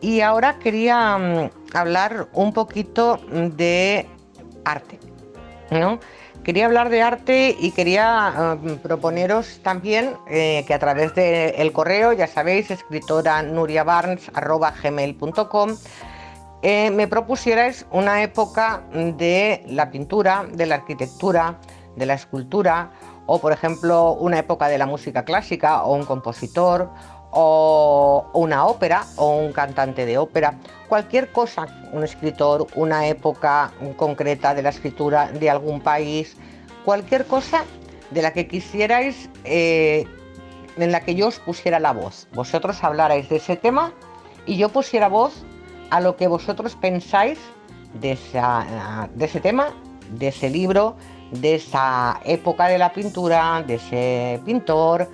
Y ahora quería mm, hablar un poquito de arte, ¿no? Quería hablar de arte y quería um, proponeros también eh, que a través del correo, ya sabéis, escritora nuriabarnes.gmail.com, eh, me propusierais una época de la pintura, de la arquitectura, de la escultura, o por ejemplo una época de la música clásica, o un compositor, o una ópera o un cantante de ópera, cualquier cosa, un escritor, una época concreta de la escritura de algún país, cualquier cosa de la que quisierais, eh, en la que yo os pusiera la voz. Vosotros hablarais de ese tema y yo pusiera voz a lo que vosotros pensáis de, de ese tema, de ese libro, de esa época de la pintura, de ese pintor,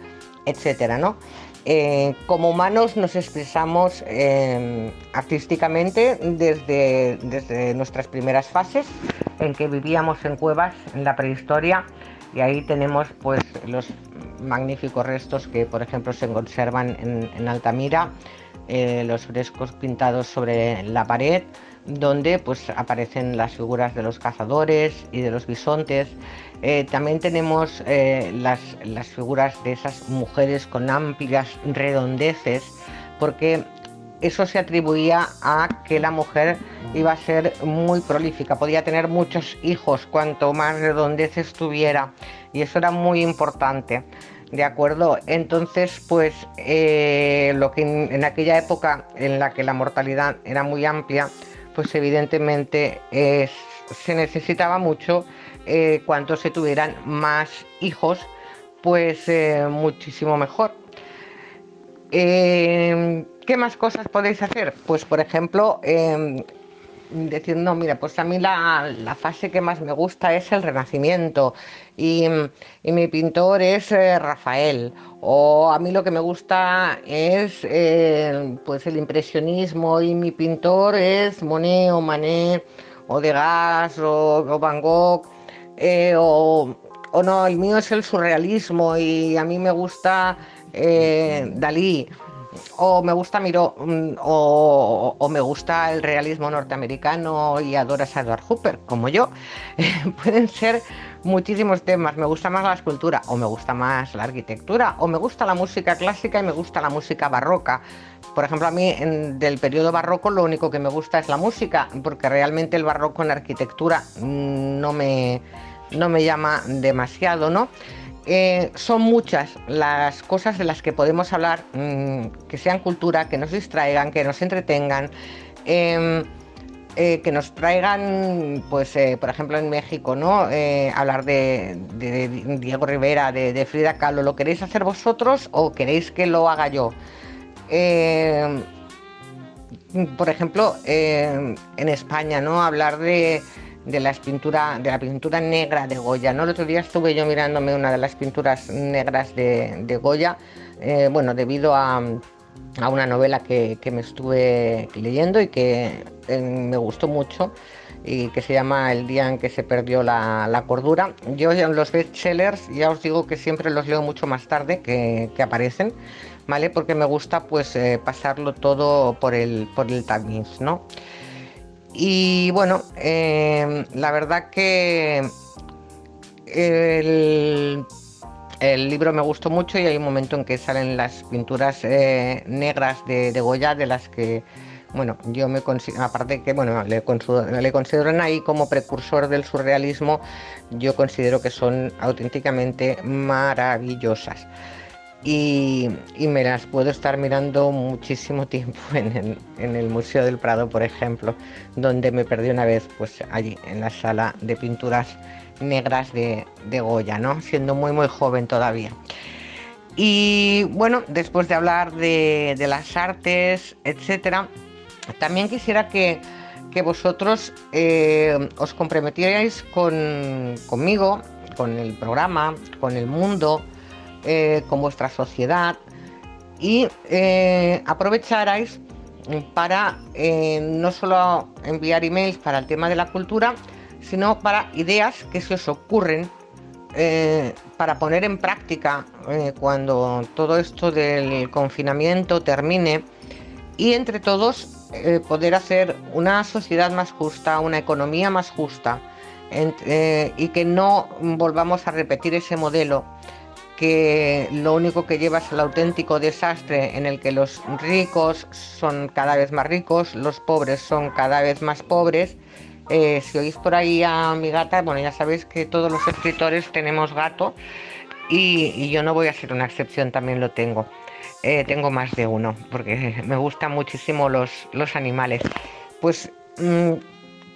etcétera, ¿no? Eh, como humanos nos expresamos eh, artísticamente desde, desde, nuestras primeras fases, en que vivíamos en cuevas en la prehistoria y ahí tenemos pues los magníficos restos que por ejemplo se conservan en, Altamira, eh, los frescos pintados sobre la pared, donde pues aparecen las figuras de los cazadores y de los bisontes. Eh, también tenemos eh, las, figuras de esas mujeres con amplias redondeces, porque eso se atribuía a que la mujer iba a ser muy prolífica, podía tener muchos hijos cuanto más redondeces tuviera, y eso era muy importante. ¿De acuerdo? Entonces, pues eh, lo que en aquella época en la que la mortalidad era muy amplia, pues evidentemente se necesitaba mucho eh, cuanto se tuvieran más hijos, pues eh, muchísimo mejor. Eh, ¿Qué más cosas podéis hacer? Pues por ejemplo, em, decir, no, mira, pues a mí la, fase que más me gusta es el Renacimiento y, mi pintor es Rafael o a mí lo que me gusta es pues el impresionismo y mi pintor es Monet o Manet o Degas o, o Van Gogh eh, o, no, el mío es el surrealismo y a mí me gusta eh, Dalí o me gusta Miro mm, o, me gusta el realismo norteamericano y adoras a Edward Hooper, como yo. Pueden ser muchísimos temas. Me gusta más la escultura, o me gusta más la arquitectura, o me gusta la música clásica y me gusta la música barroca. Por ejemplo, a mí del periodo barroco lo único que me gusta es la música, porque realmente el barroco en arquitectura mm, no me, no me llama demasiado, ¿no? Eh, son muchas las cosas de las que podemos hablar, mm, que sean cultura, que nos distraigan, que nos entretengan, em, eh, que nos traigan, pues, eh, por ejemplo, en México, ¿no? hablar de, Diego Rivera, de, Frida Kahlo. ¿Lo queréis hacer vosotros o queréis que lo haga yo? Em, por ejemplo, em, en España, ¿no? Hablar de de la pintura, de la pintura negra de Goya. ¿no? El otro día estuve yo mirándome una de las pinturas negras de, Goya, eh, bueno, debido a, una novela que, me estuve leyendo y que eh, me gustó mucho y que se llama El día en que se perdió la, cordura. Yo en los bestsellers ya os digo que siempre los leo mucho más tarde que, aparecen, ¿vale? Porque me gusta pues eh, pasarlo todo por el, por el tamiz, ¿no? Y bueno, eh, la verdad que el, libro me gustó mucho y hay un momento en que salen las pinturas eh, negras de, Goya, de las que, bueno, yo me considero, aparte que, bueno, le, le consideran ahí como precursor del surrealismo, yo considero que son auténticamente maravillosas y, me las puedo estar mirando muchísimo tiempo en el, Museo del Prado, por ejemplo, donde me perdí una vez, pues allí, en la sala de pinturas negras de, Goya, ¿no? Siendo muy, muy joven todavía. Y bueno, después de hablar de, las artes, etcétera, también quisiera que, vosotros eh, os comprometierais con, conmigo, con el programa, con el mundo, eh, con vuestra sociedad y eh, aprovecharais para eh, no solo enviar emails para el tema de la cultura, sino para ideas que se os ocurren para poner en práctica cuando todo esto del confinamiento termine y entre todos poder hacer una sociedad más justa, una economía más justa y que no volvamos a repetir ese modelo que lo único que lleva es el auténtico desastre en el que los ricos son cada vez más ricos, los pobres son cada vez más pobres. Eh, si oís por ahí a mi gata, bueno, ya sabéis que todos los escritores tenemos gato y, yo no voy a ser una excepción, también lo tengo. Eh, tengo más de uno porque me gustan muchísimo los, los animales. Pues mm,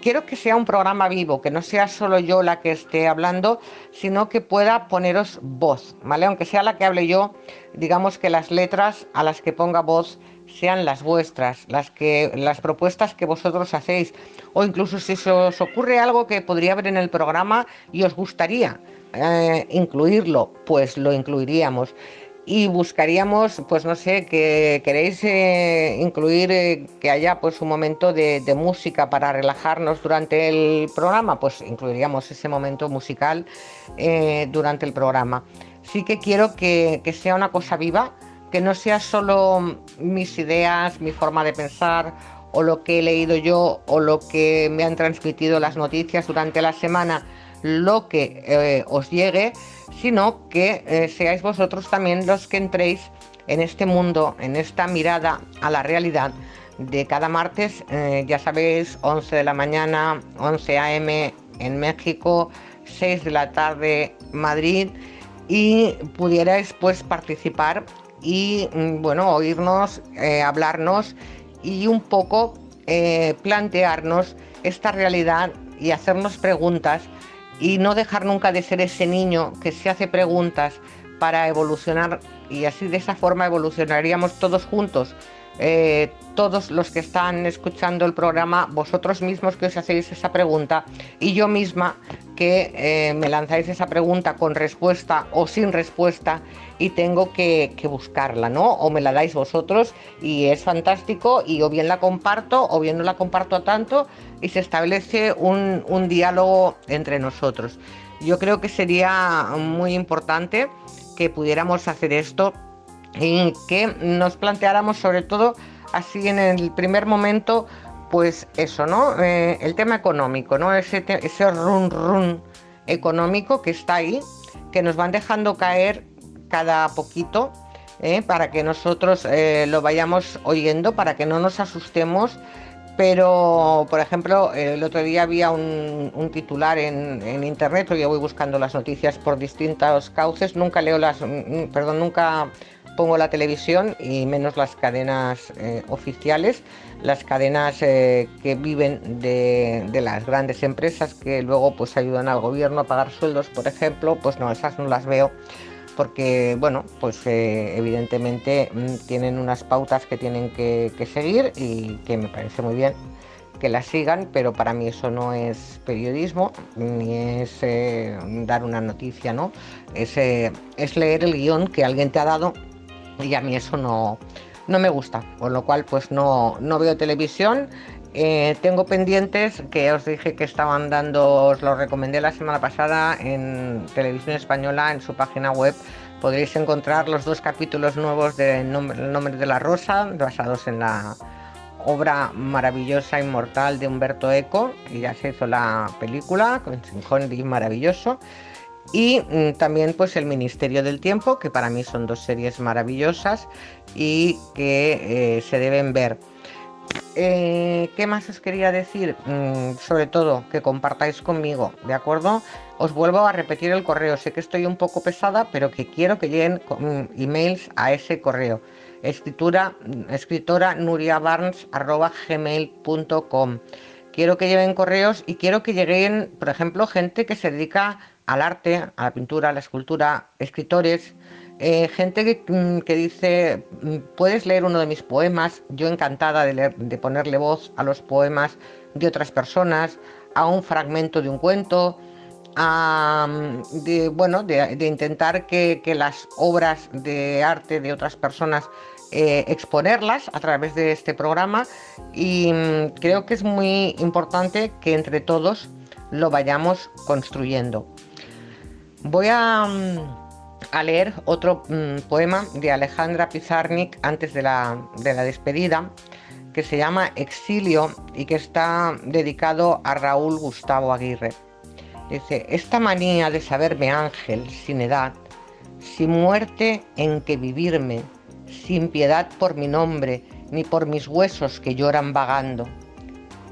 quiero que sea un programa vivo, que no sea solo yo la que esté hablando, sino que pueda poneros voz, ¿vale? Aunque sea la que hable yo, digamos que las letras a las que ponga voz sean las vuestras, las que las propuestas que vosotros hacéis o incluso si se os ocurre algo que podría haber en el programa y os gustaría eh, incluirlo, pues lo incluiríamos y buscaríamos, pues no sé, que queréis eh, incluir eh, que haya pues un momento de, música para relajarnos durante el programa, pues incluiríamos ese momento musical eh, durante el programa. Sí que quiero que, que sea una cosa viva, que no sea solo mis ideas, mi forma de pensar o lo que he leído yo o lo que me han transmitido las noticias durante la semana, lo que os llegue, sino que eh, seáis vosotros también los que entréis en este mundo, en esta mirada a la realidad de cada martes, eh, ya sabéis, 11 de la mañana, 11 a.m. en México, 6 de la tarde Madrid y pudierais pues participar y mm, bueno, oírnos, eh, hablarnos y un poco plantearnos esta realidad y hacernos preguntas y no dejar nunca de ser ese niño que se hace preguntas para evolucionar y así de esa forma evolucionaríamos todos juntos. Eh, todos los que están escuchando el programa, vosotros mismos que os hacéis esa pregunta y yo misma que eh, me lanzáis esa pregunta con respuesta o sin respuesta y tengo que, buscarla, ¿no? O me la dais vosotros y es fantástico y o bien la comparto o bien no la comparto tanto y se establece un, un diálogo entre nosotros. Yo creo que sería muy importante que pudiéramos hacer esto y que nos planteáramos sobre todo así en el primer momento pues eso, ¿no? Eh, el tema económico, ¿no? Ese, ese run run económico que está ahí, que nos van dejando caer cada poquito, ¿eh? para que nosotros eh, lo vayamos oyendo, para que no nos asustemos. Pero, por ejemplo, el otro día había un, titular en, en, internet, yo voy buscando las noticias por distintos cauces, nunca leo las, mm, perdón, nunca pongo la televisión y menos las cadenas eh, oficiales, las cadenas eh, que viven de, las grandes empresas que luego pues ayudan al gobierno a pagar sueldos, por ejemplo, pues no, esas no las veo porque bueno, pues eh, evidentemente mm, tienen unas pautas que tienen que, seguir y que me parece muy bien que la sigan, pero para mí eso no es periodismo, ni es dar una noticia, ¿no? Es, es leer el guion que alguien te ha dado y a mí eso no, no me gusta, con lo cual pues no, no veo televisión. Eh, tengo pendientes que os dije que estaban dando, os lo recomendé la semana pasada en Televisión Española, en su página web. Podréis encontrar los dos capítulos nuevos de El nombre de la rosa, basados en la obra maravillosa, inmortal de Humberto Eco, que ya se hizo la película con Connery maravilloso. Y mm, también pues El Ministerio del Tiempo, que para mí son dos series maravillosas y que eh, se deben ver. Eh, ¿Qué más os quería decir? Mm, sobre todo que compartáis conmigo, ¿de acuerdo? Os vuelvo a repetir el correo. Sé que estoy un poco pesada, pero que quiero que lleguen mm, emails a ese correo. Escritura, escritora nuriabarnes.gmail.com Quiero que lleven correos y quiero que lleguen, por ejemplo, gente que se dedica al arte, a la pintura, a la escultura, escritores, eh, gente mm, que, dice, mm, puedes leer uno de mis poemas, yo encantada de, ponerle voz a los poemas de otras personas, a un fragmento de un cuento, a, mm, de, bueno, de, intentar que, las obras de arte de otras personas eh, exponerlas a través de este programa y creo que es muy importante que entre todos lo vayamos construyendo. Voy a, mm, leer otro mm, poema de Alejandra Pizarnik antes de la, de la despedida, que se llama Exilio y que está dedicado a Raúl Gustavo Aguirre. Dice, esta manía de saberme ángel sin edad, sin muerte en que vivirme, sin piedad por mi nombre, ni por mis huesos que lloran vagando.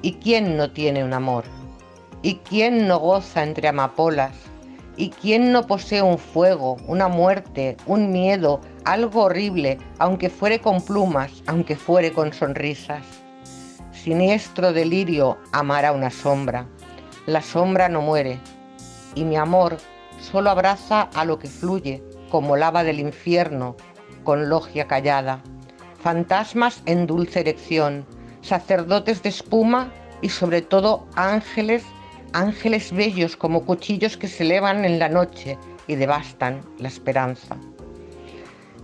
¿Y quién no tiene un amor? ¿Y quién no goza entre amapolas? ¿Y quién no posee un fuego, una muerte, un miedo, algo horrible, aunque fuere con plumas, aunque fuere con sonrisas? Siniestro delirio amará una sombra. La sombra no muere, y mi amor solo abraza a lo que fluye como lava del infierno, con logia callada. Fantasmas en dulce erección, sacerdotes de espuma y sobre todo ángeles ángeles bellos como cuchillos que se elevan en la noche y devastan la esperanza.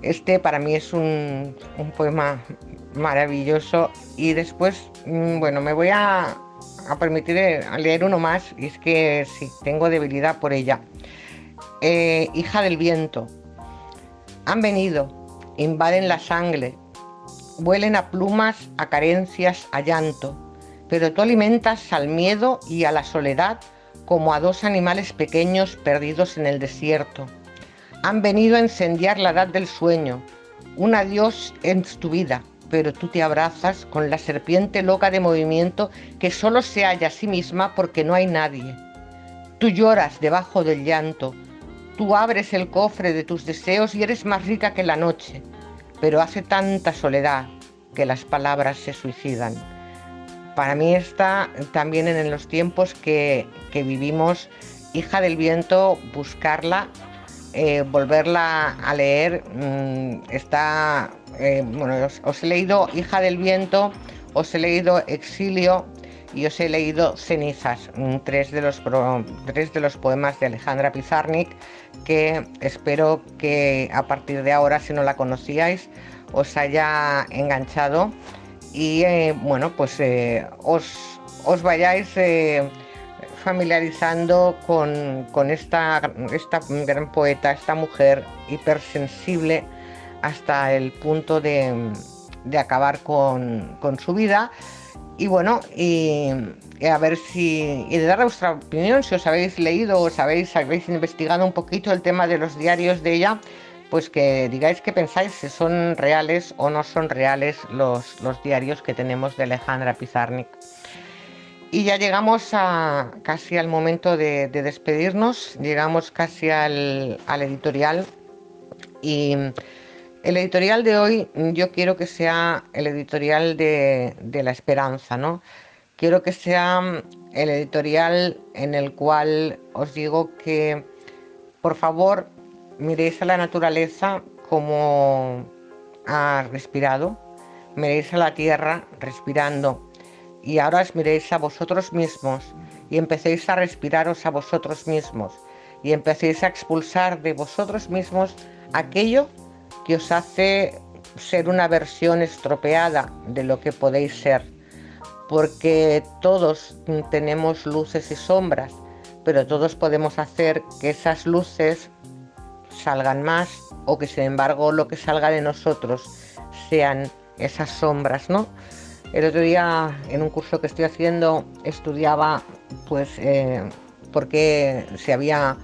Este para mí es un, poema maravilloso y después, mm, bueno, me voy a, permitir eh, leer uno más y es que sí, tengo debilidad por ella. Eh, hija del viento, han venido, invaden la sangre, huelen a plumas, a carencias, a llanto pero tú alimentas al miedo y a la soledad como a dos animales pequeños perdidos en el desierto. Han venido a incendiar la edad del sueño, un adiós en tu vida, pero tú te abrazas con la serpiente loca de movimiento que solo se halla a sí misma porque no hay nadie. Tú lloras debajo del llanto, tú abres el cofre de tus deseos y eres más rica que la noche, pero hace tanta soledad que las palabras se suicidan para mí está también en los tiempos que, vivimos, hija del viento, buscarla, eh, volverla a leer. Mm, está, eh, bueno, os, he leído Hija del viento, os he leído Exilio y os he leído Cenizas, mm, tres de los, tres de los poemas de Alejandra Pizarnik que espero que a partir de ahora, si no la conocíais, os haya enganchado y eh, bueno, pues eh, os, vayáis eh, familiarizando con, esta, esta, gran poeta, esta mujer hipersensible hasta el punto de, acabar con, su vida. Y bueno, y, a ver si. y de dar vuestra opinión, si os habéis leído o os habéis investigado un poquito el tema de los diarios de ella pues que digáis qué pensáis, si son reales o no son reales los, los diarios que tenemos de Alejandra Pizarnik. Y ya llegamos a, casi al momento de, despedirnos, llegamos casi al, editorial. Y el editorial de hoy yo quiero que sea el editorial de, de la esperanza, ¿no? Quiero que sea el editorial en el cual os digo que, por favor, miréis a la naturaleza como ha respirado, miréis a la tierra respirando, y ahora os miréis a vosotros mismos y empecéis a respiraros a vosotros mismos y empecéis a expulsar de vosotros mismos aquello que os hace ser una versión estropeada de lo que podéis ser. Porque todos tenemos luces y sombras, pero todos podemos hacer que esas luces salgan más o que sin embargo lo que salga de nosotros sean esas sombras, ¿no? El otro día en un curso que estoy haciendo estudiaba pues eh, por qué si había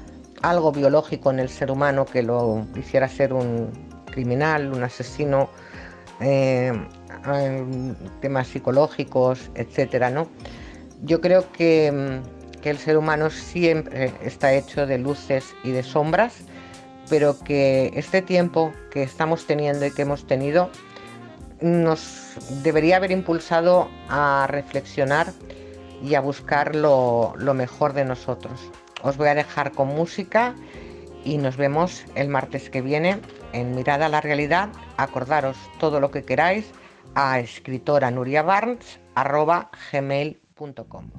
algo biológico en el ser humano que lo hiciera ser un criminal, un asesino, eh, temas psicológicos, etcétera, ¿no? Yo creo que, que el ser humano siempre está hecho de luces y de sombras, pero que este tiempo que estamos teniendo y que hemos tenido nos debería haber impulsado a reflexionar y a buscar lo, mejor de nosotros. Os voy a dejar con música y nos vemos el martes que viene en Mirada a la Realidad. Acordaros todo lo que queráis a escritora Nuria Barnes gmail.com.